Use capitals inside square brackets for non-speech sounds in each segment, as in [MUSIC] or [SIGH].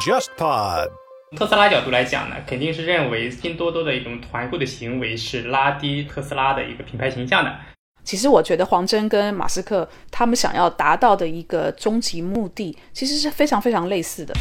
JustPod。特斯拉角度来讲呢，肯定是认为拼多多的一种团购的行为是拉低特斯拉的一个品牌形象的。其实我觉得黄峥跟马斯克他们想要达到的一个终极目的，其实是非常非常类似的。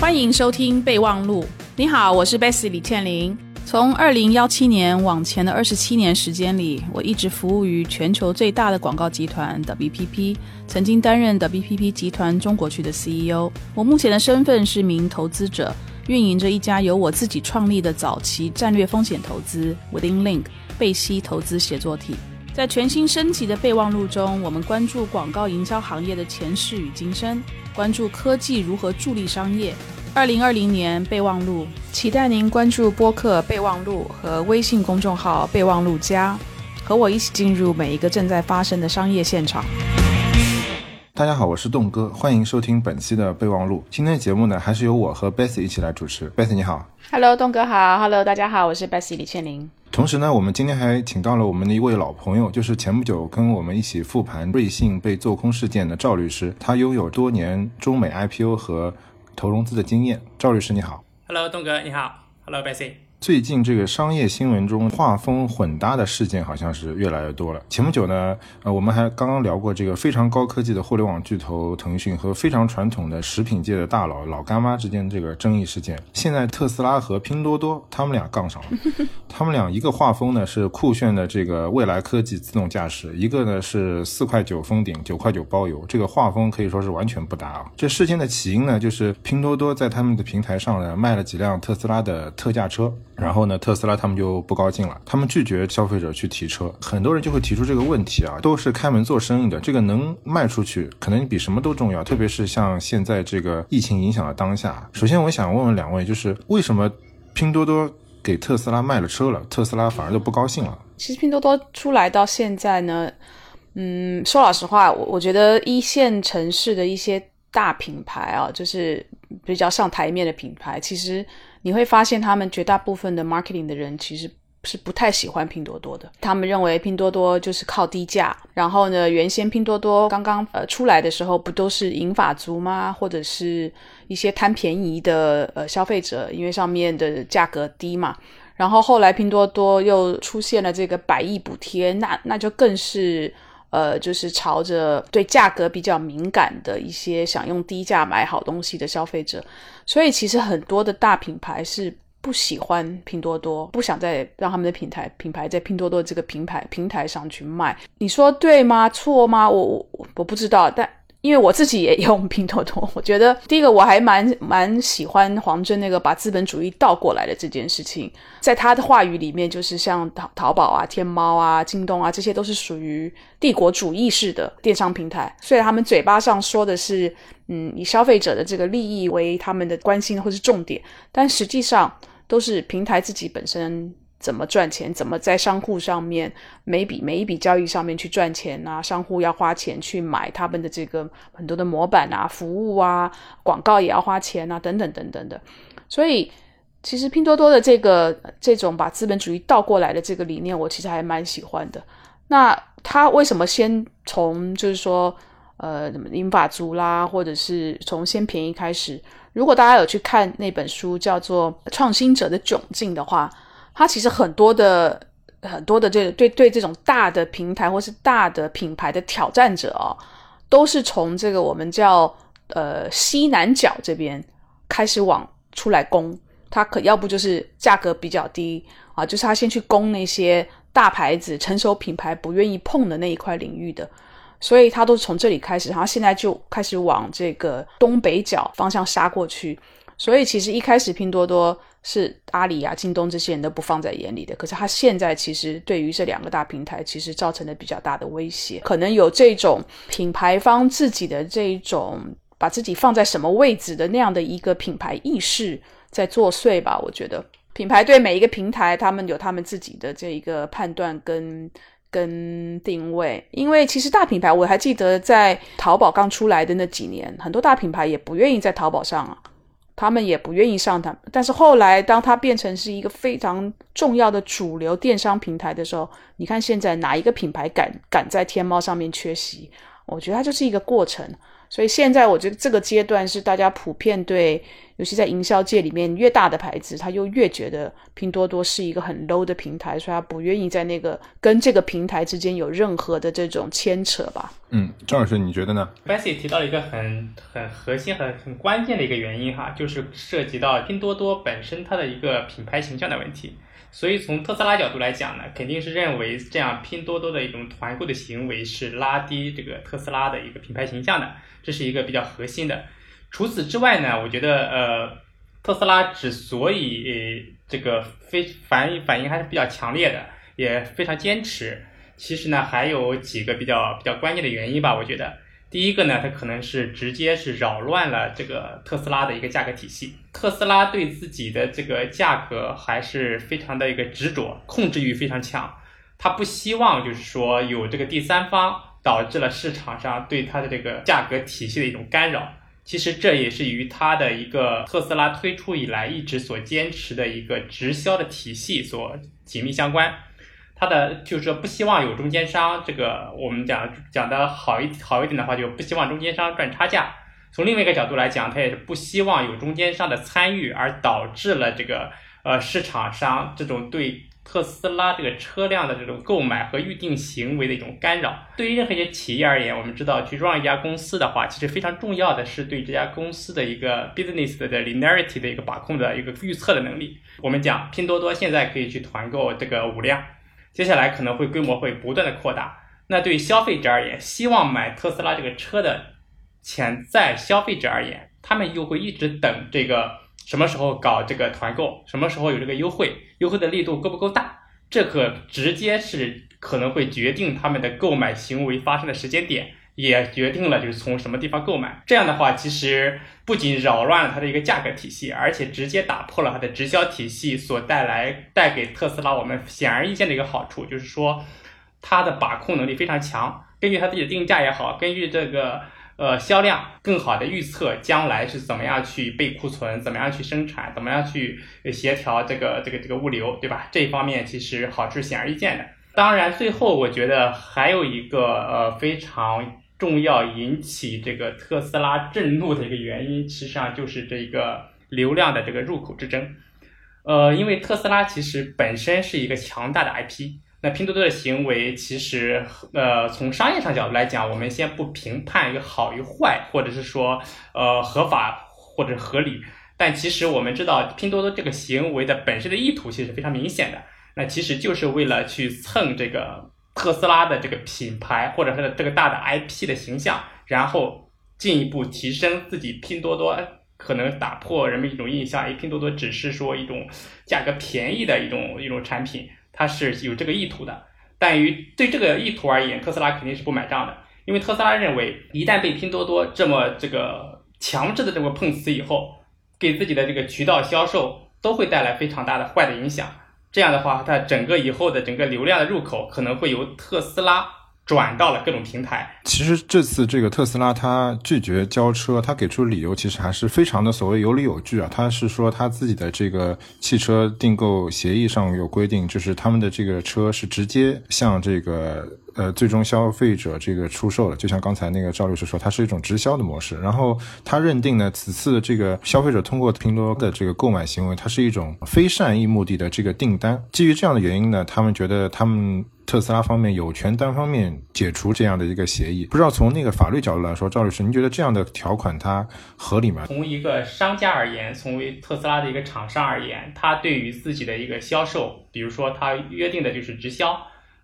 欢迎收听备忘录。你好，我是 Bessy 李倩玲。从二零幺七年往前的二十七年时间里，我一直服务于全球最大的广告集团 WPP，曾经担任 WPP 集团中国区的 CEO。我目前的身份是名投资者，运营着一家由我自己创立的早期战略风险投资 Within Link 贝西投资协作体。在全新升级的备忘录中，我们关注广告营销行业的前世与今生，关注科技如何助力商业。二零二零年备忘录，期待您关注播客备忘录和微信公众号备忘录加，和我一起进入每一个正在发生的商业现场。大家好，我是栋哥，欢迎收听本期的备忘录。今天的节目呢，还是由我和 Bessy 一起来主持。Bessy 你好，Hello，栋哥好，Hello，大家好，我是 Bessy 李倩玲。同时呢，我们今天还请到了我们的一位老朋友，就是前不久跟我们一起复盘瑞幸被做空事件的赵律师，他拥有多年中美 IPO 和投融资的经验，赵律师你好，Hello，东哥你好，Hello Bessy。最近这个商业新闻中画风混搭的事件好像是越来越多了。前不久呢，呃，我们还刚刚聊过这个非常高科技的互联网巨头腾讯和非常传统的食品界的大佬老干妈之间这个争议事件。现在特斯拉和拼多多他们俩杠上了，[LAUGHS] 他们俩一个画风呢是酷炫的这个未来科技自动驾驶，一个呢是四块九封顶九块九包邮，这个画风可以说是完全不搭啊。这事件的起因呢，就是拼多多在他们的平台上呢卖了几辆特斯拉的特价车。然后呢，特斯拉他们就不高兴了，他们拒绝消费者去提车，很多人就会提出这个问题啊，都是开门做生意的，这个能卖出去，可能比什么都重要，特别是像现在这个疫情影响的当下。首先，我想问问两位，就是为什么拼多多给特斯拉卖了车了，特斯拉反而就不高兴了？其实拼多多出来到现在呢，嗯，说老实话，我我觉得一线城市的一些大品牌啊，就是比较上台面的品牌，其实。你会发现，他们绝大部分的 marketing 的人其实是不太喜欢拼多多的。他们认为拼多多就是靠低价。然后呢，原先拼多多刚刚呃出来的时候，不都是银发族吗？或者是一些贪便宜的呃消费者，因为上面的价格低嘛。然后后来拼多多又出现了这个百亿补贴，那那就更是。呃，就是朝着对价格比较敏感的一些想用低价买好东西的消费者，所以其实很多的大品牌是不喜欢拼多多，不想再让他们的品牌品牌在拼多多这个平台平台上去卖。你说对吗？错吗？我我我不知道，但。因为我自己也用拼多多，我觉得第一个我还蛮蛮喜欢黄峥那个把资本主义倒过来的这件事情，在他的话语里面，就是像淘淘宝啊、天猫啊、京东啊，这些都是属于帝国主义式的电商平台。虽然他们嘴巴上说的是，嗯，以消费者的这个利益为他们的关心或是重点，但实际上都是平台自己本身。怎么赚钱？怎么在商户上面每笔每一笔交易上面去赚钱啊？商户要花钱去买他们的这个很多的模板啊、服务啊、广告也要花钱啊，等等等等的。所以，其实拼多多的这个这种把资本主义倒过来的这个理念，我其实还蛮喜欢的。那他为什么先从就是说呃英法族啦，或者是从先便宜开始？如果大家有去看那本书叫做《创新者的窘境》的话。它其实很多的很多的这对对这种大的平台或是大的品牌的挑战者哦，都是从这个我们叫呃西南角这边开始往出来攻。它可要不就是价格比较低啊，就是他先去攻那些大牌子、成熟品牌不愿意碰的那一块领域的，所以他都是从这里开始，然后现在就开始往这个东北角方向杀过去。所以其实一开始拼多多是阿里啊、京东这些人都不放在眼里的，可是他现在其实对于这两个大平台，其实造成了比较大的威胁，可能有这种品牌方自己的这种把自己放在什么位置的那样的一个品牌意识在作祟吧。我觉得品牌对每一个平台，他们有他们自己的这一个判断跟跟定位，因为其实大品牌我还记得在淘宝刚出来的那几年，很多大品牌也不愿意在淘宝上啊。他们也不愿意上它。但是后来，当它变成是一个非常重要的主流电商平台的时候，你看现在哪一个品牌敢敢在天猫上面缺席？我觉得它就是一个过程。所以现在我觉得这个阶段是大家普遍对，尤其在营销界里面，越大的牌子，他又越觉得拼多多是一个很 low 的平台，所以他不愿意在那个跟这个平台之间有任何的这种牵扯吧。嗯，张老师，你觉得呢？Bessy 提到了一个很很核心、很很关键的一个原因哈，就是涉及到拼多多本身它的一个品牌形象的问题。所以从特斯拉角度来讲呢，肯定是认为这样拼多多的一种团购的行为是拉低这个特斯拉的一个品牌形象的，这是一个比较核心的。除此之外呢，我觉得呃，特斯拉之所以这个非反应反应还是比较强烈的，也非常坚持，其实呢还有几个比较比较关键的原因吧，我觉得。第一个呢，它可能是直接是扰乱了这个特斯拉的一个价格体系。特斯拉对自己的这个价格还是非常的一个执着，控制欲非常强。他不希望就是说有这个第三方导致了市场上对它的这个价格体系的一种干扰。其实这也是与它的一个特斯拉推出以来一直所坚持的一个直销的体系所紧密相关。他的就是说不希望有中间商，这个我们讲讲的好一好一点的话，就不希望中间商赚差价。从另外一个角度来讲，他也是不希望有中间商的参与，而导致了这个呃市场上这种对特斯拉这个车辆的这种购买和预定行为的一种干扰。对于任何一些企业而言，我们知道去 run 一家公司的话，其实非常重要的是对这家公司的一个 business 的 linearity 的一个把控的一个预测的能力。我们讲拼多多现在可以去团购这个五辆。接下来可能会规模会不断的扩大，那对消费者而言，希望买特斯拉这个车的潜在消费者而言，他们又会一直等这个什么时候搞这个团购，什么时候有这个优惠，优惠的力度够不够大？这可直接是可能会决定他们的购买行为发生的时间点。也决定了就是从什么地方购买，这样的话，其实不仅扰乱了它的一个价格体系，而且直接打破了它的直销体系所带来带给特斯拉我们显而易见的一个好处，就是说它的把控能力非常强，根据它自己的定价也好，根据这个呃销量，更好的预测将来是怎么样去备库存，怎么样去生产，怎么样去协调这个这个这个物流，对吧？这一方面其实好处显而易见的。当然，最后我觉得还有一个呃非常。重要引起这个特斯拉震怒的一个原因，实际上就是这一个流量的这个入口之争。呃，因为特斯拉其实本身是一个强大的 IP，那拼多多的行为其实呃从商业上角度来讲，我们先不评判一个好与坏，或者是说呃合法或者合理，但其实我们知道拼多多这个行为的本身的意图其实非常明显的，那其实就是为了去蹭这个。特斯拉的这个品牌或者它的这个大的 IP 的形象，然后进一步提升自己拼多多，可能打破人们一种印象，哎，拼多多只是说一种价格便宜的一种一种产品，它是有这个意图的。但于对这个意图而言，特斯拉肯定是不买账的，因为特斯拉认为，一旦被拼多多这么这个强制的这么碰瓷以后，给自己的这个渠道销售都会带来非常大的坏的影响。这样的话，它整个以后的整个流量的入口可能会由特斯拉转到了各种平台。其实这次这个特斯拉它拒绝交车，它给出的理由其实还是非常的所谓有理有据啊。它是说它自己的这个汽车订购协议上有规定，就是他们的这个车是直接向这个。呃，最终消费者这个出售了，就像刚才那个赵律师说，它是一种直销的模式。然后他认定呢，此次的这个消费者通过拼多多的这个购买行为，它是一种非善意目的的这个订单。基于这样的原因呢，他们觉得他们特斯拉方面有权单方面解除这样的一个协议。不知道从那个法律角度来说，赵律师，您觉得这样的条款它合理吗？从一个商家而言，从为特斯拉的一个厂商而言，他对于自己的一个销售，比如说他约定的就是直销。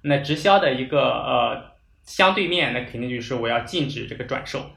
那直销的一个呃相对面，那肯定就是我要禁止这个转售。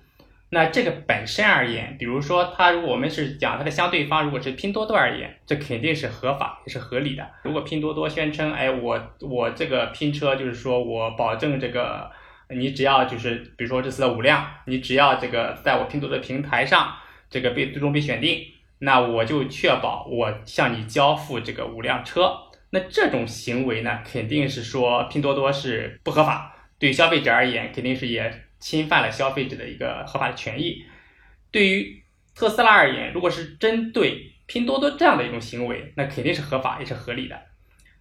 那这个本身而言，比如说它如果我们是讲它的相对方，如果是拼多多而言，这肯定是合法也是合理的。如果拼多多宣称，哎，我我这个拼车就是说我保证这个，你只要就是比如说这次的五辆，你只要这个在我拼多多平台上这个被最终被选定，那我就确保我向你交付这个五辆车。那这种行为呢，肯定是说拼多多是不合法，对消费者而言，肯定是也侵犯了消费者的一个合法的权益。对于特斯拉而言，如果是针对拼多多这样的一种行为，那肯定是合法也是合理的。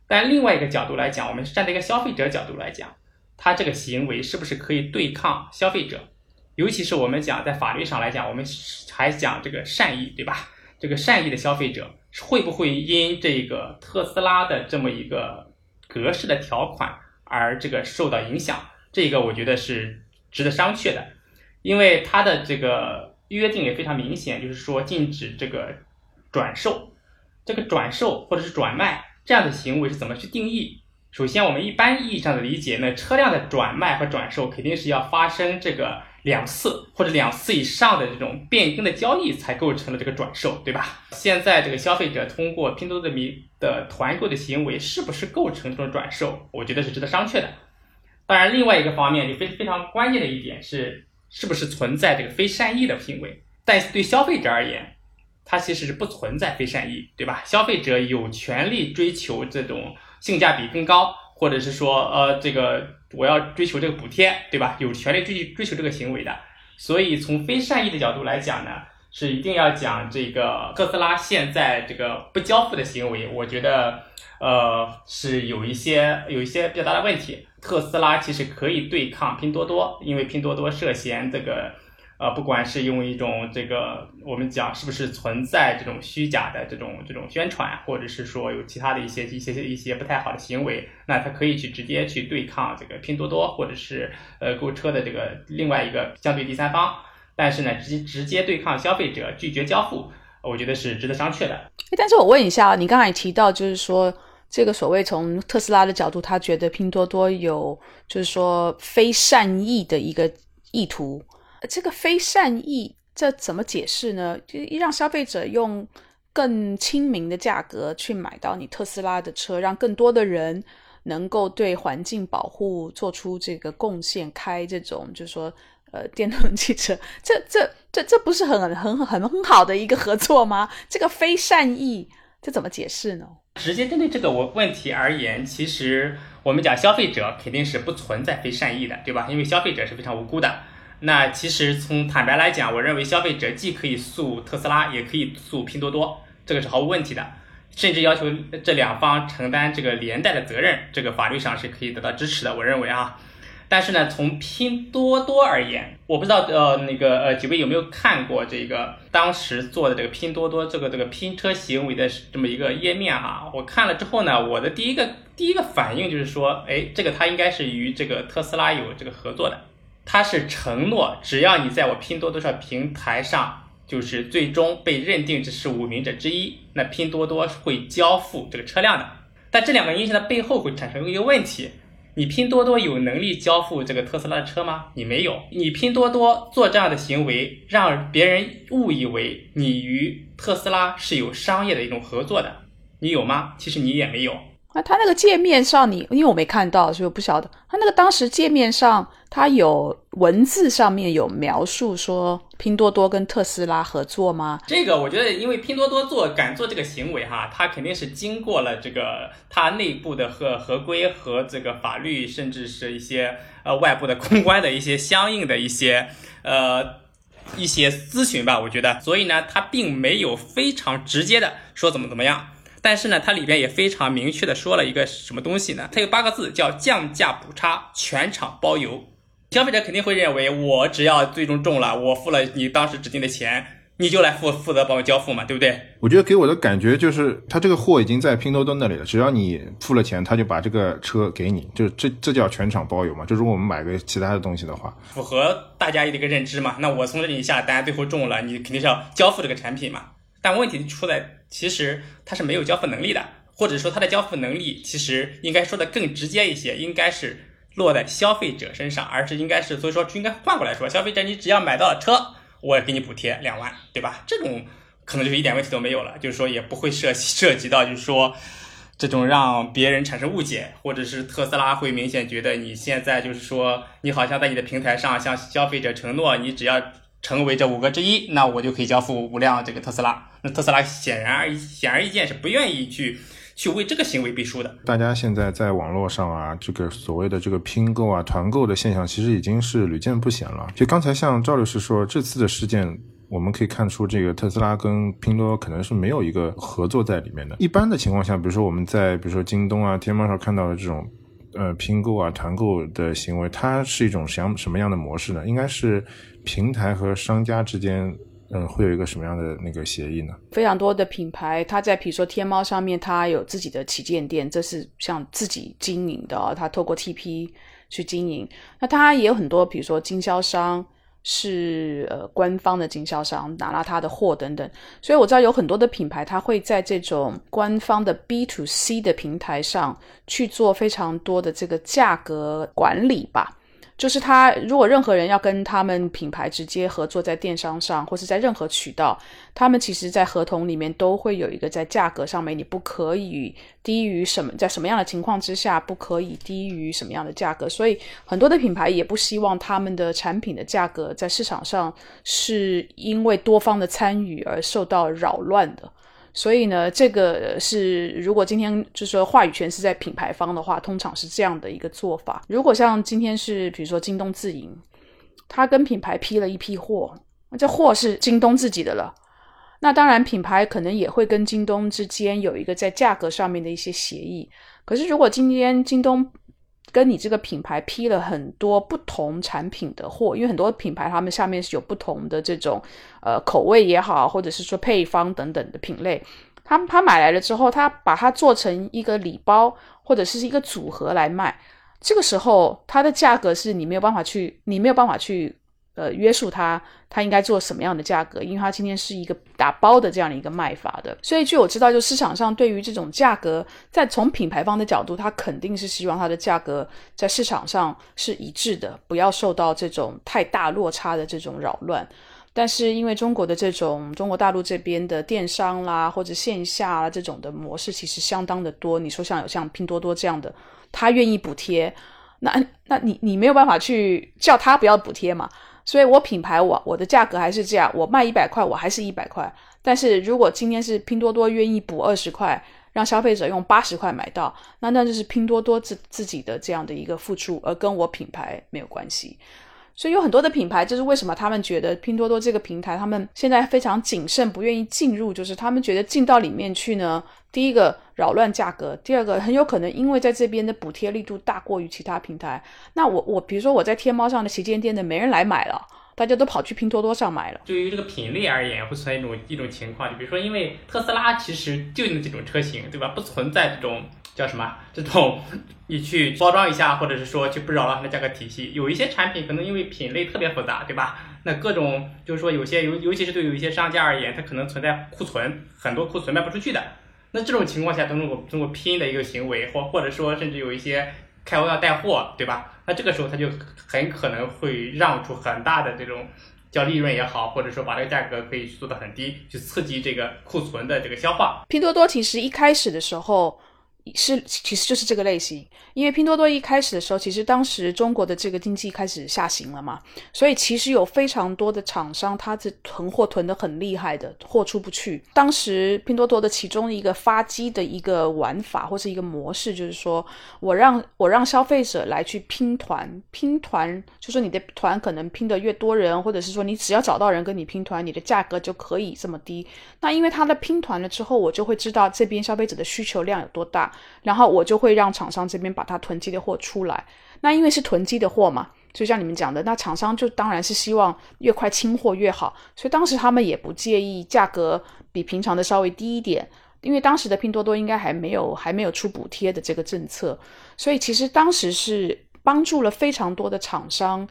但另外一个角度来讲，我们站在一个消费者角度来讲，他这个行为是不是可以对抗消费者？尤其是我们讲在法律上来讲，我们还讲这个善意，对吧？这个善意的消费者会不会因这个特斯拉的这么一个格式的条款而这个受到影响？这个我觉得是值得商榷的，因为它的这个约定也非常明显，就是说禁止这个转售，这个转售或者是转卖这样的行为是怎么去定义？首先，我们一般意义上的理解，呢，车辆的转卖和转售肯定是要发生这个。两次或者两次以上的这种变更的交易才构成了这个转售，对吧？现在这个消费者通过拼多多的米的团购的行为，是不是构成这种转售？我觉得是值得商榷的。当然，另外一个方面，就非非常关键的一点是，是不是存在这个非善意的行为？但对消费者而言，它其实是不存在非善意，对吧？消费者有权利追求这种性价比更高。或者是说，呃，这个我要追求这个补贴，对吧？有权利追追求这个行为的。所以从非善意的角度来讲呢，是一定要讲这个特斯拉现在这个不交付的行为，我觉得，呃，是有一些有一些比较大的问题。特斯拉其实可以对抗拼多多，因为拼多多涉嫌这个。呃，不管是用一种这个，我们讲是不是存在这种虚假的这种这种宣传，或者是说有其他的一些一些一些不太好的行为，那他可以去直接去对抗这个拼多多，或者是呃购车的这个另外一个相对第三方。但是呢，直接直接对抗消费者拒绝交付，我觉得是值得商榷的。但是我问一下，你刚才提到就是说这个所谓从特斯拉的角度，他觉得拼多多有就是说非善意的一个意图。这个非善意，这怎么解释呢？就让消费者用更亲民的价格去买到你特斯拉的车，让更多的人能够对环境保护做出这个贡献，开这种就是说呃电动汽车，这这这这不是很很很很好的一个合作吗？这个非善意，这怎么解释呢？直接针对这个我问题而言，其实我们讲消费者肯定是不存在非善意的，对吧？因为消费者是非常无辜的。那其实从坦白来讲，我认为消费者既可以诉特斯拉，也可以诉拼多多，这个是毫无问题的，甚至要求这两方承担这个连带的责任，这个法律上是可以得到支持的。我认为啊，但是呢，从拼多多而言，我不知道呃那个呃几位有没有看过这个当时做的这个拼多多这个这个拼车行为的这么一个页面哈？我看了之后呢，我的第一个第一个反应就是说，哎，这个它应该是与这个特斯拉有这个合作的。他是承诺，只要你在我拼多多上平台上，就是最终被认定这是无名者之一，那拼多多会交付这个车辆的。但这两个因素的背后会产生一个问题：你拼多多有能力交付这个特斯拉的车吗？你没有。你拼多多做这样的行为，让别人误以为你与特斯拉是有商业的一种合作的，你有吗？其实你也没有。那他那个界面上，你因为我没看到，所以我不晓得。他那个当时界面上，他有文字上面有描述说拼多多跟特斯拉合作吗？这个我觉得，因为拼多多做敢做这个行为哈，他肯定是经过了这个他内部的合合规和这个法律，甚至是一些呃外部的公关的一些相应的一些呃一些咨询吧。我觉得，所以呢，他并没有非常直接的说怎么怎么样。但是呢，它里边也非常明确的说了一个什么东西呢？它有八个字，叫降价补差，全场包邮。消费者肯定会认为，我只要最终中了，我付了你当时指定的钱，你就来负负责帮我交付嘛，对不对？我觉得给我的感觉就是，他这个货已经在拼多多那里了，只要你付了钱，他就把这个车给你，就这这叫全场包邮嘛。就如果我们买个其他的东西的话，符合大家的一个认知嘛。那我从这里下单，最后中了，你肯定是要交付这个产品嘛。但问题出在，其实他是没有交付能力的，或者说他的交付能力其实应该说的更直接一些，应该是落在消费者身上，而是应该是，所以说应该换过来说，消费者你只要买到了车，我也给你补贴两万，对吧？这种可能就是一点问题都没有了，就是说也不会涉涉及到就是说这种让别人产生误解，或者是特斯拉会明显觉得你现在就是说你好像在你的平台上向消费者承诺，你只要。成为这五个之一，那我就可以交付五辆这个特斯拉。那特斯拉显然而显而易见是不愿意去去为这个行为背书的。大家现在在网络上啊，这个所谓的这个拼购啊、团购的现象，其实已经是屡见不鲜了。就刚才像赵律师说，这次的事件我们可以看出，这个特斯拉跟拼多多可能是没有一个合作在里面的。一般的情况下，比如说我们在比如说京东啊、天猫上看到的这种呃拼购啊、团购的行为，它是一种什什么样的模式呢？应该是平台和商家之间，嗯，会有一个什么样的那个协议呢？非常多的品牌，它在比如说天猫上面，它有自己的旗舰店，这是像自己经营的，它透过 TP 去经营。那它也有很多，比如说经销商。是呃，官方的经销商拿了他的货等等，所以我知道有很多的品牌，它会在这种官方的 B to C 的平台上去做非常多的这个价格管理吧。就是他，如果任何人要跟他们品牌直接合作，在电商上或是在任何渠道，他们其实，在合同里面都会有一个在价格上面，你不可以低于什么，在什么样的情况之下不可以低于什么样的价格。所以，很多的品牌也不希望他们的产品的价格在市场上是因为多方的参与而受到扰乱的。所以呢，这个是如果今天就是说话语权是在品牌方的话，通常是这样的一个做法。如果像今天是比如说京东自营，他跟品牌批了一批货，这货是京东自己的了，那当然品牌可能也会跟京东之间有一个在价格上面的一些协议。可是如果今天京东跟你这个品牌批了很多不同产品的货，因为很多品牌他们下面是有不同的这种呃口味也好，或者是说配方等等的品类，他他买来了之后，他把它做成一个礼包或者是一个组合来卖，这个时候它的价格是你没有办法去，你没有办法去。呃，约束他，他应该做什么样的价格？因为他今天是一个打包的这样的一个卖法的，所以据我知道，就市场上对于这种价格，在从品牌方的角度，他肯定是希望它的价格在市场上是一致的，不要受到这种太大落差的这种扰乱。但是因为中国的这种中国大陆这边的电商啦，或者线下这种的模式，其实相当的多。你说像有像拼多多这样的，他愿意补贴，那那你你没有办法去叫他不要补贴嘛？所以我品牌我我的价格还是这样，我卖一百块，我还是一百块。但是如果今天是拼多多愿意补二十块，让消费者用八十块买到，那那就是拼多多自自己的这样的一个付出，而跟我品牌没有关系。所以有很多的品牌，就是为什么他们觉得拼多多这个平台，他们现在非常谨慎，不愿意进入，就是他们觉得进到里面去呢，第一个扰乱价格，第二个很有可能因为在这边的补贴力度大过于其他平台。那我我比如说我在天猫上的旗舰店的没人来买了，大家都跑去拼多多上买了。对于这个品类而言，会存在一种一种情况，就比如说因为特斯拉其实就那几种车型，对吧？不存在这种。叫什么？这种你去包装一下，或者是说去不扰乱它的价格体系。有一些产品可能因为品类特别复杂，对吧？那各种就是说有些尤尤其是对有一些商家而言，它可能存在库存，很多库存卖不出去的。那这种情况下，通过通过拼的一个行为，或或者说甚至有一些开玩笑带货，对吧？那这个时候他就很可能会让出很大的这种叫利润也好，或者说把这个价格可以做得很低，去刺激这个库存的这个消化。拼多多其实一开始的时候。是，其实就是这个类型。因为拼多多一开始的时候，其实当时中国的这个经济开始下行了嘛，所以其实有非常多的厂商，他是囤货囤的很厉害的，货出不去。当时拼多多的其中一个发机的一个玩法或是一个模式，就是说我让我让消费者来去拼团，拼团就说你的团可能拼的越多人，或者是说你只要找到人跟你拼团，你的价格就可以这么低。那因为他的拼团了之后，我就会知道这边消费者的需求量有多大。然后我就会让厂商这边把它囤积的货出来，那因为是囤积的货嘛，就像你们讲的，那厂商就当然是希望越快清货越好，所以当时他们也不介意价格比平常的稍微低一点，因为当时的拼多多应该还没有还没有出补贴的这个政策，所以其实当时是帮助了非常多的厂商，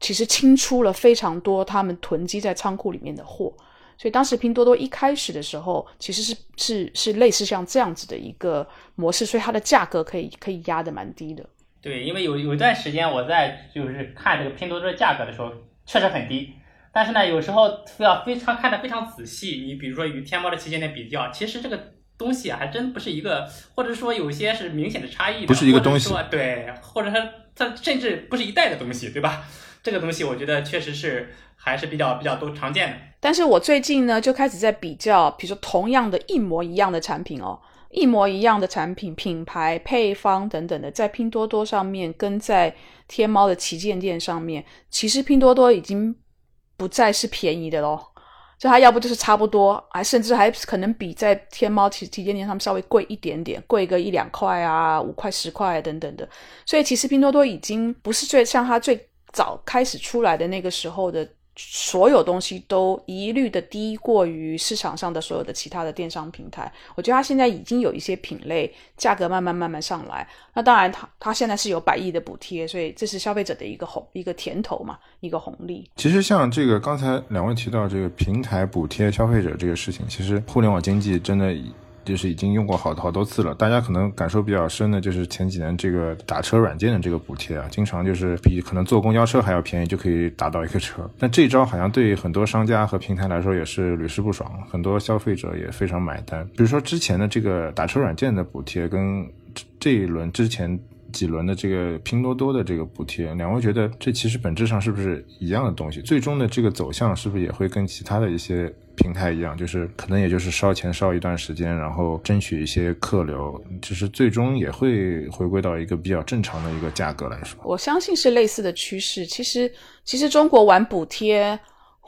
其实清出了非常多他们囤积在仓库里面的货。所以当时拼多多一开始的时候，其实是是是类似像这样子的一个模式，所以它的价格可以可以压的蛮低的。对，因为有有一段时间我在就是看这个拼多多的价格的时候，确实很低。但是呢，有时候要非常看的非常仔细，你比如说与天猫的旗舰店比较，其实这个东西啊，还真不是一个，或者说有些是明显的差异的，不是一个东西。对，或者它它甚至不是一代的东西，对吧？这个东西我觉得确实是还是比较比较多常见的。但是我最近呢，就开始在比较，比如说同样的一模一样的产品哦，一模一样的产品、品牌、配方等等的，在拼多多上面跟在天猫的旗舰店上面，其实拼多多已经不再是便宜的喽。就它要不就是差不多，还甚至还可能比在天猫旗旗舰店上面稍微贵一点点，贵个一两块啊，五块十块等等的。所以其实拼多多已经不是最像它最早开始出来的那个时候的。所有东西都一律的低过于市场上的所有的其他的电商平台，我觉得它现在已经有一些品类价格慢慢慢慢上来。那当然，它它现在是有百亿的补贴，所以这是消费者的一个红一个甜头嘛，一个红利。其实像这个刚才两位提到这个平台补贴消费者这个事情，其实互联网经济真的。就是已经用过好好多次了，大家可能感受比较深的就是前几年这个打车软件的这个补贴啊，经常就是比可能坐公交车还要便宜就可以打到一个车。但这招好像对很多商家和平台来说也是屡试不爽，很多消费者也非常买单。比如说之前的这个打车软件的补贴，跟这一轮之前几轮的这个拼多多的这个补贴，两位觉得这其实本质上是不是一样的东西？最终的这个走向是不是也会跟其他的一些？平台一样，就是可能也就是烧钱烧一段时间，然后争取一些客流，就是最终也会回归到一个比较正常的一个价格来说。我相信是类似的趋势。其实，其实中国玩补贴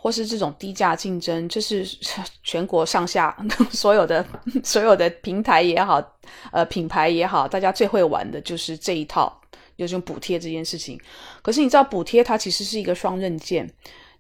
或是这种低价竞争，这是 [LAUGHS] 全国上下 [LAUGHS] 所有的 [LAUGHS] 所有的平台也好，呃，品牌也好，大家最会玩的就是这一套，就是用补贴这件事情。可是你知道，补贴它其实是一个双刃剑。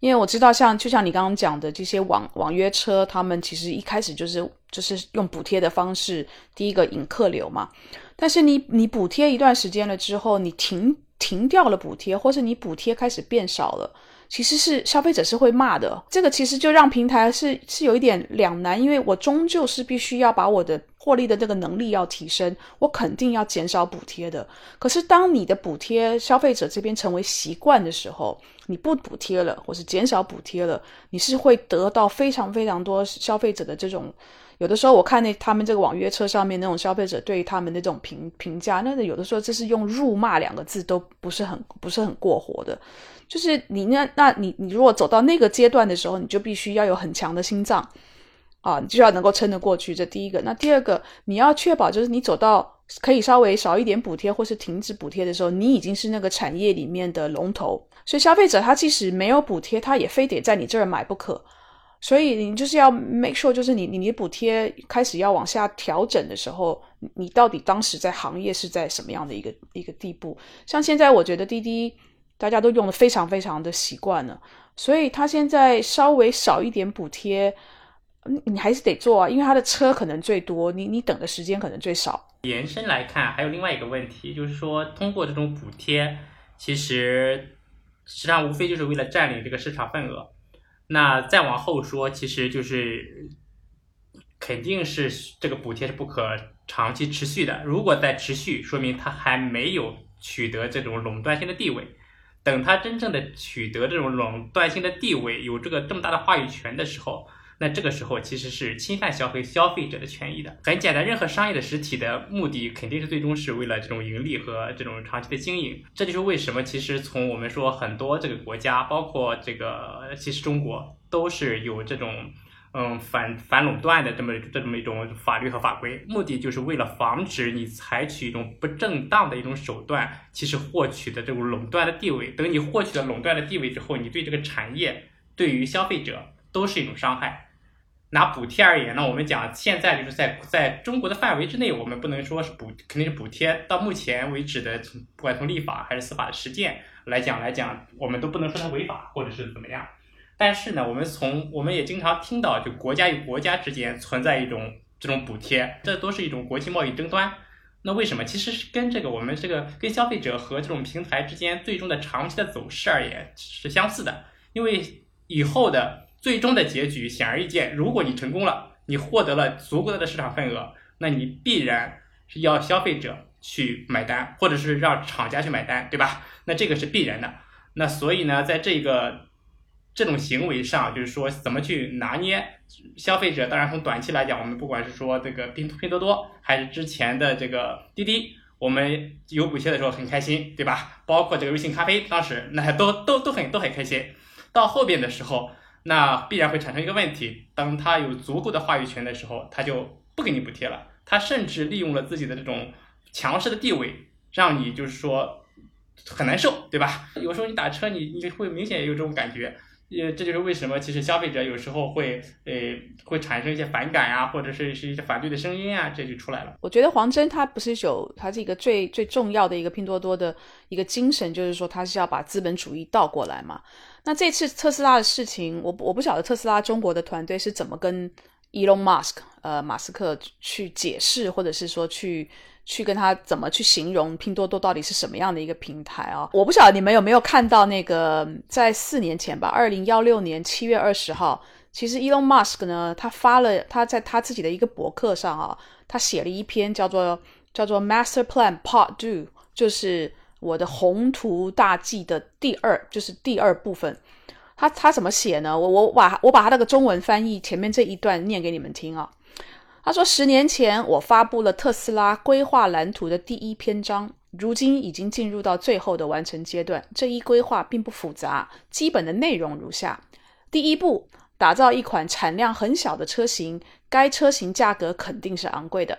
因为我知道，像就像你刚刚讲的这些网网约车，他们其实一开始就是就是用补贴的方式，第一个引客流嘛。但是你你补贴一段时间了之后，你停停掉了补贴，或是你补贴开始变少了，其实是消费者是会骂的。这个其实就让平台是是有一点两难，因为我终究是必须要把我的获利的这个能力要提升，我肯定要减少补贴的。可是当你的补贴消费者这边成为习惯的时候，你不补贴了，或是减少补贴了，你是会得到非常非常多消费者的这种。有的时候我看那他们这个网约车上面那种消费者对他们的这种评评价，那有的时候这是用辱骂两个字都不是很不是很过火的。就是你那那你你如果走到那个阶段的时候，你就必须要有很强的心脏啊，你就要能够撑得过去。这第一个，那第二个你要确保就是你走到可以稍微少一点补贴或是停止补贴的时候，你已经是那个产业里面的龙头。所以消费者他即使没有补贴，他也非得在你这儿买不可。所以你就是要 make sure，就是你你你补贴开始要往下调整的时候，你到底当时在行业是在什么样的一个一个地步？像现在我觉得滴滴大家都用的非常非常的习惯了，所以他现在稍微少一点补贴，你还是得做啊，因为他的车可能最多，你你等的时间可能最少。延伸来看，还有另外一个问题，就是说通过这种补贴，其实。实际上无非就是为了占领这个市场份额，那再往后说，其实就是肯定是这个补贴是不可长期持续的。如果在持续，说明它还没有取得这种垄断性的地位。等它真正的取得这种垄断性的地位，有这个这么大的话语权的时候。那这个时候其实是侵犯消费消费者的权益的。很简单，任何商业的实体的目的肯定是最终是为了这种盈利和这种长期的经营。这就是为什么其实从我们说很多这个国家，包括这个其实中国都是有这种嗯反反垄断的这么这么一种法律和法规，目的就是为了防止你采取一种不正当的一种手段，其实获取的这种垄断的地位。等你获取了垄断的地位之后，你对这个产业对于消费者都是一种伤害。拿补贴而言，呢我们讲现在就是在在中国的范围之内，我们不能说是补，肯定是补贴。到目前为止的，不管从立法还是司法的实践来讲来讲，我们都不能说它违法或者是怎么样。但是呢，我们从我们也经常听到，就国家与国家之间存在一种这种补贴，这都是一种国际贸易争端。那为什么？其实是跟这个我们这个跟消费者和这种平台之间最终的长期的走势而言是相似的，因为以后的。最终的结局显而易见，如果你成功了，你获得了足够的市场份额，那你必然是要消费者去买单，或者是让厂家去买单，对吧？那这个是必然的。那所以呢，在这个这种行为上，就是说怎么去拿捏消费者？当然，从短期来讲，我们不管是说这个拼拼多多，还是之前的这个滴滴，我们有补贴的时候很开心，对吧？包括这个瑞幸咖啡，当时那都都都很都很开心。到后边的时候。那必然会产生一个问题，当他有足够的话语权的时候，他就不给你补贴了。他甚至利用了自己的这种强势的地位，让你就是说很难受，对吧？有时候你打车，你你会明显有这种感觉，呃，这就是为什么其实消费者有时候会呃会产生一些反感啊，或者是是一些反对的声音啊，这就出来了。我觉得黄峥他不是有他是一个最最重要的一个拼多多的一个精神，就是说他是要把资本主义倒过来嘛。那这次特斯拉的事情，我我不晓得特斯拉中国的团队是怎么跟 Elon Musk 呃马斯克去解释，或者是说去。去跟他怎么去形容拼多多到底是什么样的一个平台啊？我不晓得你们有没有看到那个在四年前吧，二零幺六年七月二十号，其实 Elon Musk 呢，他发了他在他自己的一个博客上啊，他写了一篇叫做叫做 Master Plan Part Two，就是我的宏图大计的第二，就是第二部分。他他怎么写呢？我我把我把他那个中文翻译前面这一段念给你们听啊。他说：“十年前，我发布了特斯拉规划蓝图的第一篇章，如今已经进入到最后的完成阶段。这一规划并不复杂，基本的内容如下：第一步，打造一款产量很小的车型，该车型价格肯定是昂贵的；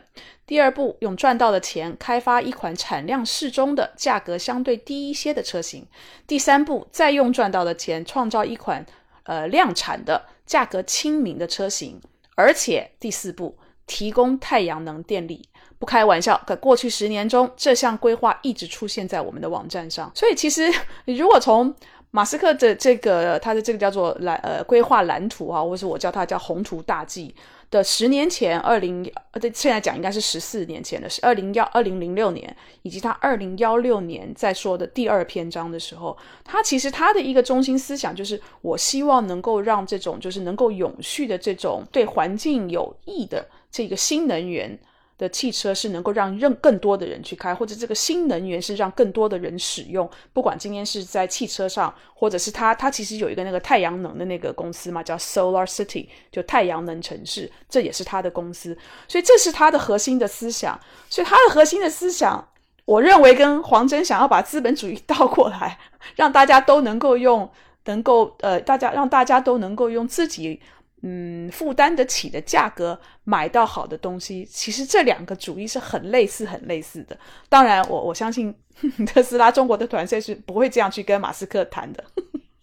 第二步，用赚到的钱开发一款产量适中的、价格相对低一些的车型；第三步，再用赚到的钱创造一款呃量产的、价格亲民的车型；而且第四步。”提供太阳能电力，不开玩笑，在过去十年中，这项规划一直出现在我们的网站上。所以，其实如果从马斯克的这个他的这个叫做蓝呃规划蓝图啊，或者我叫它叫宏图大计的十年前，二零呃对现在讲应该是十四年前的是二零幺二零零六年，以及他二零幺六年在说的第二篇章的时候，他其实他的一个中心思想就是，我希望能够让这种就是能够永续的这种对环境有益的。这个新能源的汽车是能够让更更多的人去开，或者这个新能源是让更多的人使用。不管今天是在汽车上，或者是它，它其实有一个那个太阳能的那个公司嘛，叫 Solar City，就太阳能城市，这也是它的公司。所以这是它的核心的思想。所以它的核心的思想，我认为跟黄峥想要把资本主义倒过来，让大家都能够用，能够呃，大家让大家都能够用自己。嗯，负担得起的价格买到好的东西，其实这两个主意是很类似、很类似的。当然，我我相信 [LAUGHS] 特斯拉中国的团队是不会这样去跟马斯克谈的。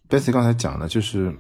贝斯刚才讲的就是。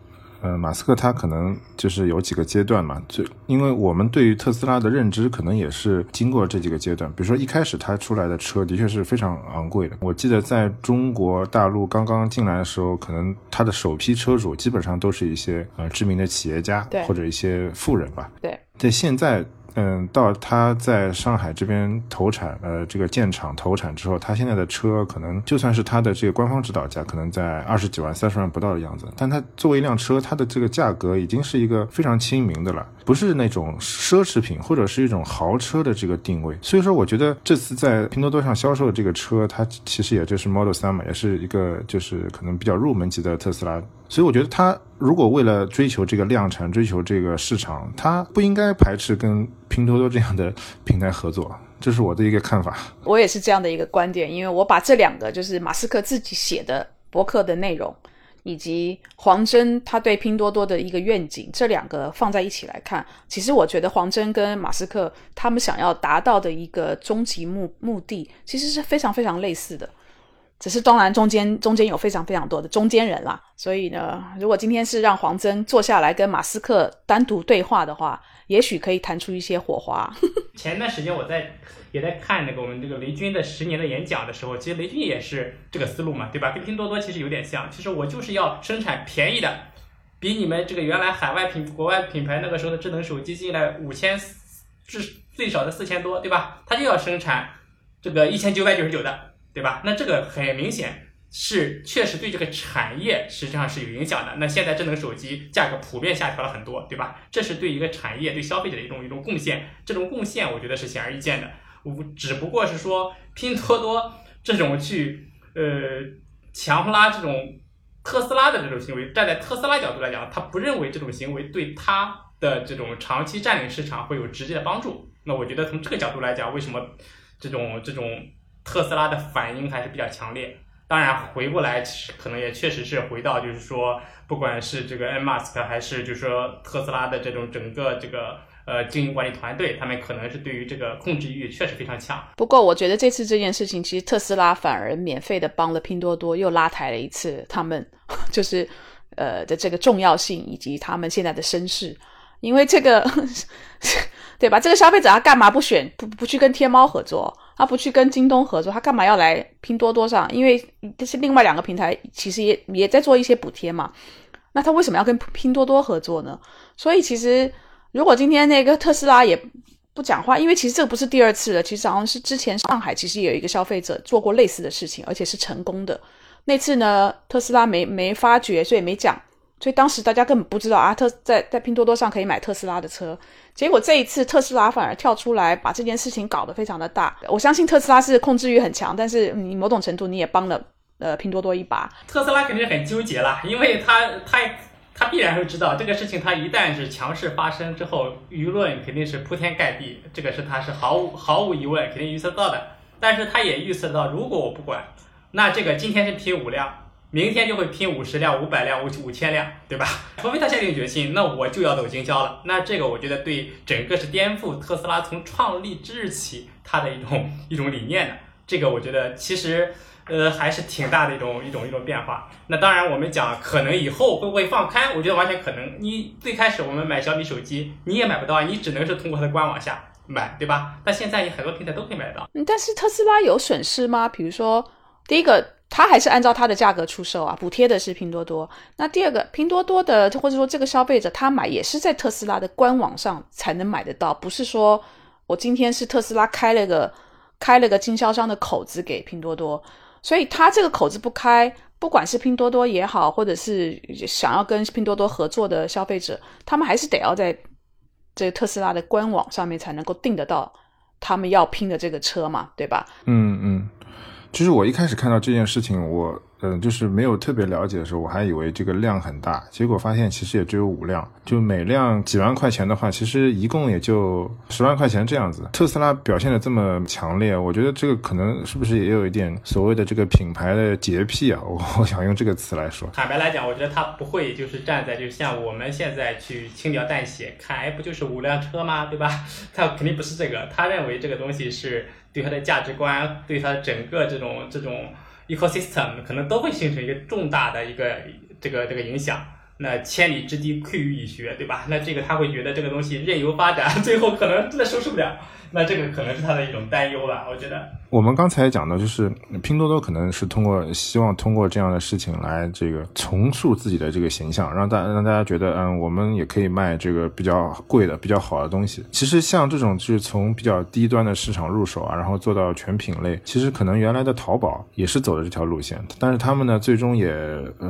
呃，马斯克他可能就是有几个阶段嘛，就因为我们对于特斯拉的认知可能也是经过这几个阶段。比如说一开始他出来的车的确是非常昂贵的，我记得在中国大陆刚刚进来的时候，可能他的首批车主基本上都是一些呃知名的企业家或者一些富人吧。对，在现在。嗯，到他在上海这边投产，呃，这个建厂投产之后，他现在的车可能就算是他的这个官方指导价，可能在二十几万、三十万不到的样子。但它作为一辆车，它的这个价格已经是一个非常亲民的了，不是那种奢侈品或者是一种豪车的这个定位。所以说，我觉得这次在拼多多上销售的这个车，它其实也就是 Model 三嘛，也是一个就是可能比较入门级的特斯拉。所以我觉得他如果为了追求这个量产、追求这个市场，他不应该排斥跟拼多多这样的平台合作，这是我的一个看法。我也是这样的一个观点，因为我把这两个就是马斯克自己写的博客的内容，以及黄峥他对拼多多的一个愿景，这两个放在一起来看，其实我觉得黄峥跟马斯克他们想要达到的一个终极目目的，其实是非常非常类似的。只是当然，中间中间有非常非常多的中间人啦，所以呢，如果今天是让黄峥坐下来跟马斯克单独对话的话，也许可以弹出一些火花。[LAUGHS] 前段时间我在也在看那个我们这个雷军的十年的演讲的时候，其实雷军也是这个思路嘛，对吧？跟拼多多其实有点像，其实我就是要生产便宜的，比你们这个原来海外品国外品牌那个时候的智能手机进来五千至最少的四千多，对吧？他就要生产这个一千九百九十九的。对吧？那这个很明显是确实对这个产业实际上是有影响的。那现在智能手机价格普遍下调了很多，对吧？这是对一个产业对消费者的一种一种贡献。这种贡献我觉得是显而易见的。我只不过是说拼多多这种去呃强拉这种特斯拉的这种行为，站在特斯拉角度来讲，他不认为这种行为对他的这种长期占领市场会有直接的帮助。那我觉得从这个角度来讲，为什么这种这种。特斯拉的反应还是比较强烈。当然，回过来可能也确实是回到，就是说，不管是这个 M 马斯克，还是就是说特斯拉的这种整个这个呃经营管理团队，他们可能是对于这个控制欲确实非常强。不过，我觉得这次这件事情，其实特斯拉反而免费的帮了拼多多，又拉抬了一次他们，[LAUGHS] 就是。呃的这个重要性以及他们现在的身世，因为这个对吧？这个消费者他干嘛不选不不去跟天猫合作，他不去跟京东合作，他干嘛要来拼多多上？因为这是另外两个平台，其实也也在做一些补贴嘛。那他为什么要跟拼多多合作呢？所以其实如果今天那个特斯拉也不讲话，因为其实这个不是第二次了，其实好像是之前上海其实也有一个消费者做过类似的事情，而且是成功的。那次呢，特斯拉没没发觉，所以没讲，所以当时大家根本不知道啊，特在在拼多多上可以买特斯拉的车。结果这一次特斯拉反而跳出来把这件事情搞得非常的大。我相信特斯拉是控制欲很强，但是你某种程度你也帮了呃拼多多一把。特斯拉肯定很纠结啦，因为他他他必然会知道这个事情，他一旦是强势发生之后，舆论肯定是铺天盖地，这个是他是毫无毫无疑问肯定预测到的。但是他也预测到，如果我不管。那这个今天是批五辆，明天就会拼五十辆、五百辆、五五千辆，对吧？[LAUGHS] 除非他下定决心，那我就要走经销了。那这个我觉得对整个是颠覆特斯拉从创立之日起它的一种 [LAUGHS] 一种理念的。这个我觉得其实呃还是挺大的一种一种一种变化。那当然我们讲可能以后会不会放开，我觉得完全可能。你最开始我们买小米手机，你也买不到，你只能是通过它的官网下买，对吧？但现在你很多平台都可以买得到。但是特斯拉有损失吗？比如说。第一个，它还是按照它的价格出售啊，补贴的是拼多多。那第二个，拼多多的或者说这个消费者他买也是在特斯拉的官网上才能买得到，不是说我今天是特斯拉开了个开了个经销商的口子给拼多多，所以他这个口子不开，不管是拼多多也好，或者是想要跟拼多多合作的消费者，他们还是得要在这个特斯拉的官网上面才能够订得到他们要拼的这个车嘛，对吧？嗯嗯。其实我一开始看到这件事情，我嗯，就是没有特别了解的时候，我还以为这个量很大，结果发现其实也只有五辆，就每辆几万块钱的话，其实一共也就十万块钱这样子。特斯拉表现的这么强烈，我觉得这个可能是不是也有一点所谓的这个品牌的洁癖啊？我 [LAUGHS] 我想用这个词来说。坦白来讲，我觉得他不会就是站在就像我们现在去轻描淡写看，哎，不就是五辆车吗？对吧？他肯定不是这个，他认为这个东西是。对他的价值观，对他整个这种这种 ecosystem 可能都会形成一个重大的一个这个这个影响。那千里之堤溃于蚁穴，对吧？那这个他会觉得这个东西任由发展，[LAUGHS] 最后可能真的收拾不了。那这个可能是他的一种担忧了，我觉得。我们刚才讲的就是拼多多可能是通过希望通过这样的事情来这个重塑自己的这个形象，让大让大家觉得嗯，我们也可以卖这个比较贵的、比较好的东西。其实像这种就是从比较低端的市场入手啊，然后做到全品类，其实可能原来的淘宝也是走的这条路线，但是他们呢最终也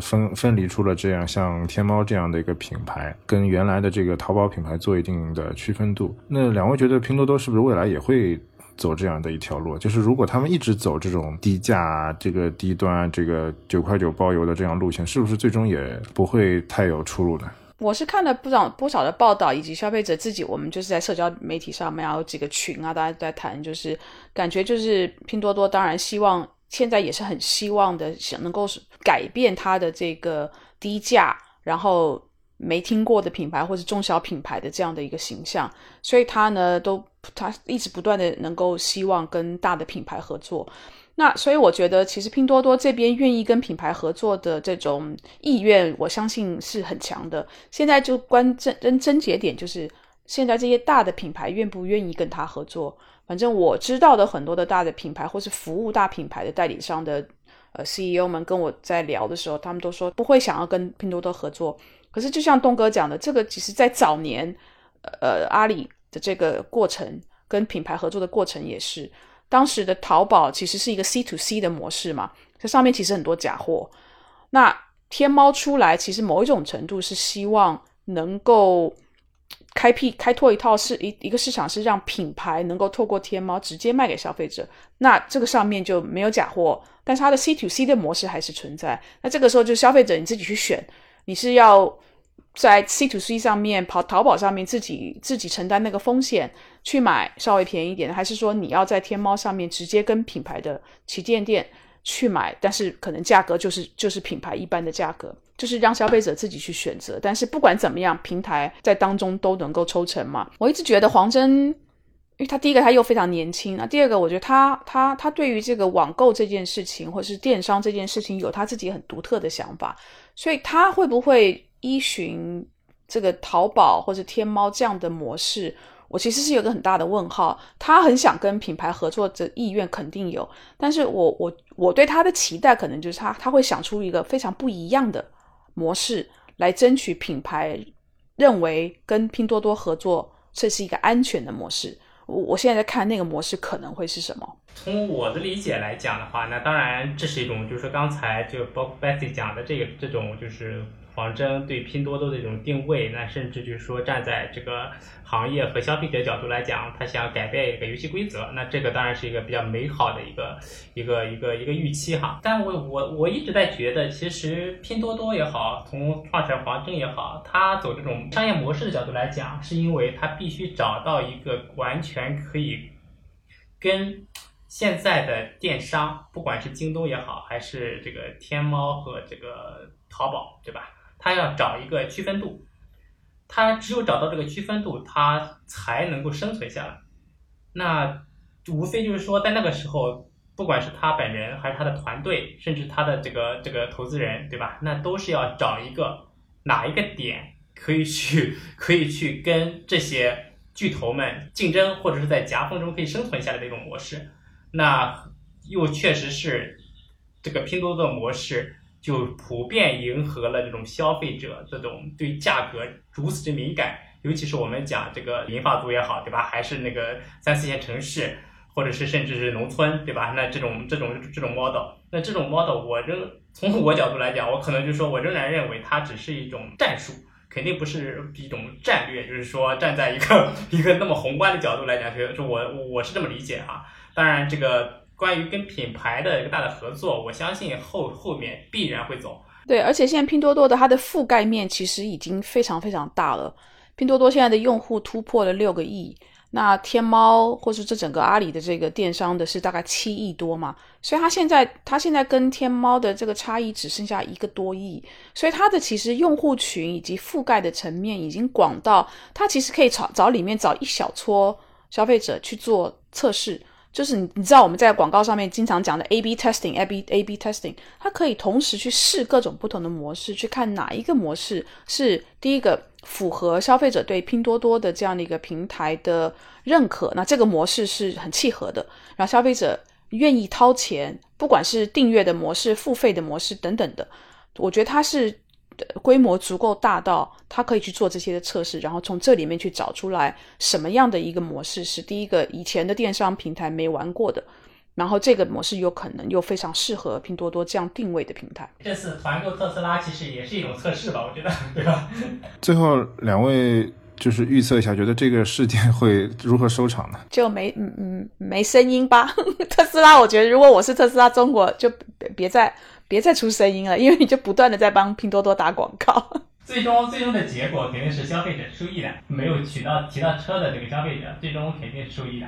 分分离出了这样像天猫这样的一个品牌，跟原来的这个淘宝品牌做一定的区分度。那两位觉得拼多多是不是未来也会？走这样的一条路，就是如果他们一直走这种低价、这个低端、这个九块九包邮的这样路线，是不是最终也不会太有出路呢？我是看了不少不少的报道，以及消费者自己，我们就是在社交媒体上面有几个群啊，大家在谈，就是感觉就是拼多多当然希望现在也是很希望的，想能够改变它的这个低价，然后没听过的品牌或者中小品牌的这样的一个形象，所以他呢都。他一直不断的能够希望跟大的品牌合作，那所以我觉得其实拼多多这边愿意跟品牌合作的这种意愿，我相信是很强的。现在就关真真症结点就是现在这些大的品牌愿不愿意跟他合作。反正我知道的很多的大的品牌或是服务大品牌的代理商的呃 CEO 们跟我在聊的时候，他们都说不会想要跟拼多多合作。可是就像东哥讲的，这个其实在早年呃阿里。的这个过程跟品牌合作的过程也是，当时的淘宝其实是一个 C to C 的模式嘛，这上面其实很多假货。那天猫出来，其实某一种程度是希望能够开辟开拓一套是一一个市场，是让品牌能够透过天猫直接卖给消费者。那这个上面就没有假货，但是它的 C to C 的模式还是存在。那这个时候就消费者你自己去选，你是要。在 C to C 上面跑淘宝上面自己自己承担那个风险去买稍微便宜一点的，还是说你要在天猫上面直接跟品牌的旗舰店去买，但是可能价格就是就是品牌一般的价格，就是让消费者自己去选择。但是不管怎么样，平台在当中都能够抽成嘛。我一直觉得黄峥因为他第一个他又非常年轻啊，第二个我觉得他他他对于这个网购这件事情或者是电商这件事情有他自己很独特的想法，所以他会不会依循这个淘宝或者天猫这样的模式？我其实是有个很大的问号。他很想跟品牌合作的意愿肯定有，但是我我我对他的期待可能就是他他会想出一个非常不一样的模式来争取品牌认为跟拼多多合作这是一个安全的模式。我我现在在看那个模式可能会是什么。从我的理解来讲的话，那当然这是一种，就是刚才就包括 Betsy 讲的这个这种就是。黄峥对拼多多的这种定位，那甚至就是说站在这个行业和消费者角度来讲，他想改变一个游戏规则，那这个当然是一个比较美好的一个一个一个一个预期哈。但我我我一直在觉得，其实拼多多也好，从创始人黄峥也好，他走这种商业模式的角度来讲，是因为他必须找到一个完全可以跟现在的电商，不管是京东也好，还是这个天猫和这个淘宝，对吧？他要找一个区分度，他只有找到这个区分度，他才能够生存下来。那无非就是说，在那个时候，不管是他本人还是他的团队，甚至他的这个这个投资人，对吧？那都是要找一个哪一个点可以去可以去跟这些巨头们竞争，或者是在夹缝中可以生存下来的一种模式。那又确实是这个拼多多模式。就普遍迎合了这种消费者这种对价格如此之敏感，尤其是我们讲这个银发族也好，对吧？还是那个三四线城市，或者是甚至是农村，对吧？[LAUGHS] 那这种这种这种 model，那这种 model，我仍从我角度来讲，我可能就说我仍然认为它只是一种战术，肯定不是一种战略，就是说站在一个 [LAUGHS] 一个那么宏观的角度来讲，觉得说我我是这么理解啊。当然这个。关于跟品牌的一个大的合作，我相信后后面必然会走。对，而且现在拼多多的它的覆盖面其实已经非常非常大了。拼多多现在的用户突破了六个亿，那天猫或是这整个阿里的这个电商的是大概七亿多嘛，所以它现在它现在跟天猫的这个差异只剩下一个多亿，所以它的其实用户群以及覆盖的层面已经广到，它其实可以找找里面找一小撮消费者去做测试。就是你，你知道我们在广告上面经常讲的 A/B testing，A B A B testing，它可以同时去试各种不同的模式，去看哪一个模式是第一个符合消费者对拼多多的这样的一个平台的认可，那这个模式是很契合的，然后消费者愿意掏钱，不管是订阅的模式、付费的模式等等的，我觉得它是。规模足够大到他可以去做这些的测试，然后从这里面去找出来什么样的一个模式是第一个以前的电商平台没玩过的，然后这个模式有可能又非常适合拼多多这样定位的平台。这次团购特斯拉其实也是一种测试吧，我觉得，对吧？[LAUGHS] 最后两位就是预测一下，觉得这个事件会如何收场呢？就没嗯嗯没声音吧。[LAUGHS] 特斯拉，我觉得如果我是特斯拉中国，就别别再。别再出声音了，因为你就不断的在帮拼多多打广告。[LAUGHS] 最终，最终的结果肯定是消费者受益的。没有取到提到车的这个消费者，最终肯定是受益的。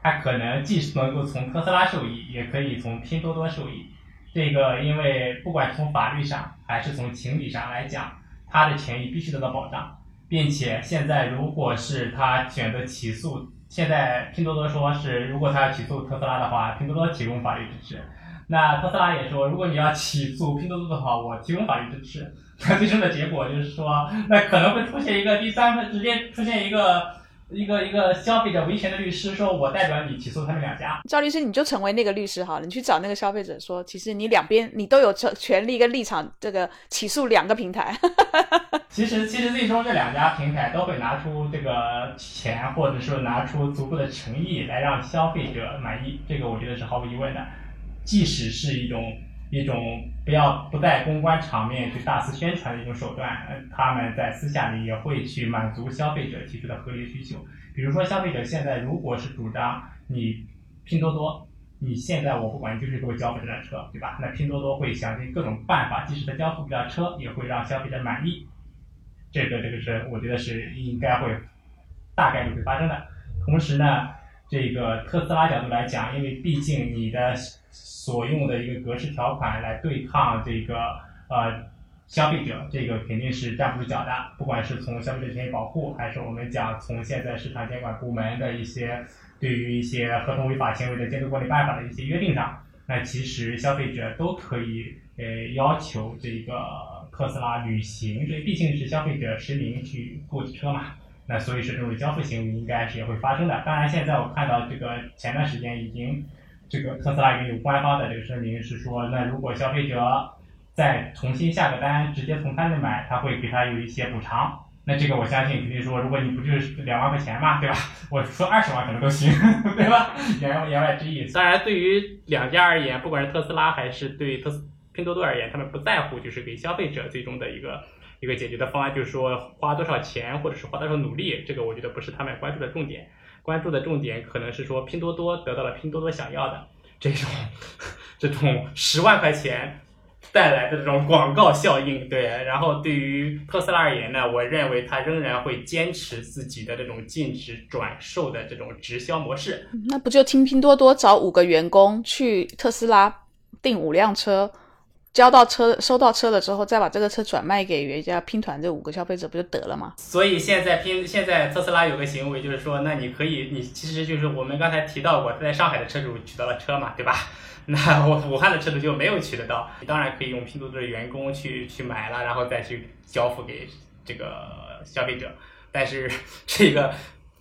他可能既是能够从特斯拉受益，也可以从拼多多受益。这个，因为不管从法律上还是从情理上来讲，他的权益必须得到保障，并且现在如果是他选择起诉，现在拼多多说是如果他要起诉特斯拉的话，拼多多提供法律支持。那特斯拉也说，如果你要起诉拼多多的话，我提供法律支持。那最终的结果就是说，那可能会出现一个第三方，直接出现一个一个一个消费者维权的律师，说我代表你起诉他们两家。赵律师，你就成为那个律师好了，你去找那个消费者说，其实你两边你都有权权利跟立场，这个起诉两个平台。[LAUGHS] 其实其实最终这两家平台都会拿出这个钱，或者说拿出足够的诚意来让消费者满意，这个我觉得是毫无疑问的。即使是一种一种不要不在公关场面去大肆宣传的一种手段，他们在私下里也会去满足消费者提出的合理需求。比如说，消费者现在如果是主张你拼多多，你现在我不管，你就是给我交付这辆车，对吧？那拼多多会想尽各种办法，即使他交付不了车，也会让消费者满意。这个这个是我觉得是应该会大概率会发生的。同时呢。这个特斯拉角度来讲，因为毕竟你的所用的一个格式条款来对抗这个呃消费者，这个肯定是站不住脚的。不管是从消费者权益保护，还是我们讲从现在市场监管部门的一些对于一些合同违法行为的监督管理办法的一些约定上，那其实消费者都可以呃要求这个特斯拉履行，这毕竟是消费者实名去购车嘛。那所以说这种交付行为应该是也会发生的。当然，现在我看到这个前段时间已经这个特斯拉已经有官方的这个声明是说，那如果消费者再重新下个单，直接从他那买，他会给他有一些补偿。那这个我相信肯定说，如果你不就是两万块钱嘛，对吧？我说二十万可能都行，[LAUGHS] 对吧？言言外之意。当然，对于两家而言，不管是特斯拉还是对特斯拼多多而言，他们不在乎就是给消费者最终的一个。一个解决的方案就是说花多少钱或者是花多少努力，这个我觉得不是他们关注的重点，关注的重点可能是说拼多多得到了拼多多想要的这种这种十万块钱带来的这种广告效应，对。然后对于特斯拉而言呢，我认为它仍然会坚持自己的这种禁止转售的这种直销模式。那不就听拼多多找五个员工去特斯拉订五辆车？交到车，收到车了之后，再把这个车转卖给人家拼团这五个消费者，不就得了吗？所以现在拼，现在特斯拉有个行为，就是说，那你可以，你其实就是我们刚才提到过，在上海的车主取到了车嘛，对吧？[LAUGHS] 那我武汉的车主就没有取得到，当然可以用拼多多的员工去 [LAUGHS] 去买了，然后再去交付给这个消费者，但是 [LAUGHS] 这个。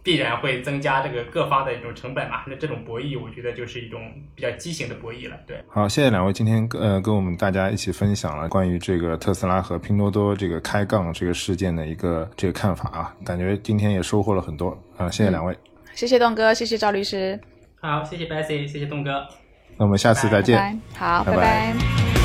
必然会增加这个各方的一种成本嘛？那这种博弈，我觉得就是一种比较畸形的博弈了。对，好，谢谢两位今天呃跟我们大家一起分享了关于这个特斯拉和拼多多这个开杠这个事件的一个这个看法啊，感觉今天也收获了很多啊，谢谢两位，谢谢东哥，谢谢赵律师，好，谢谢 Bessy，谢谢东哥，那我们下次再见，好，拜拜。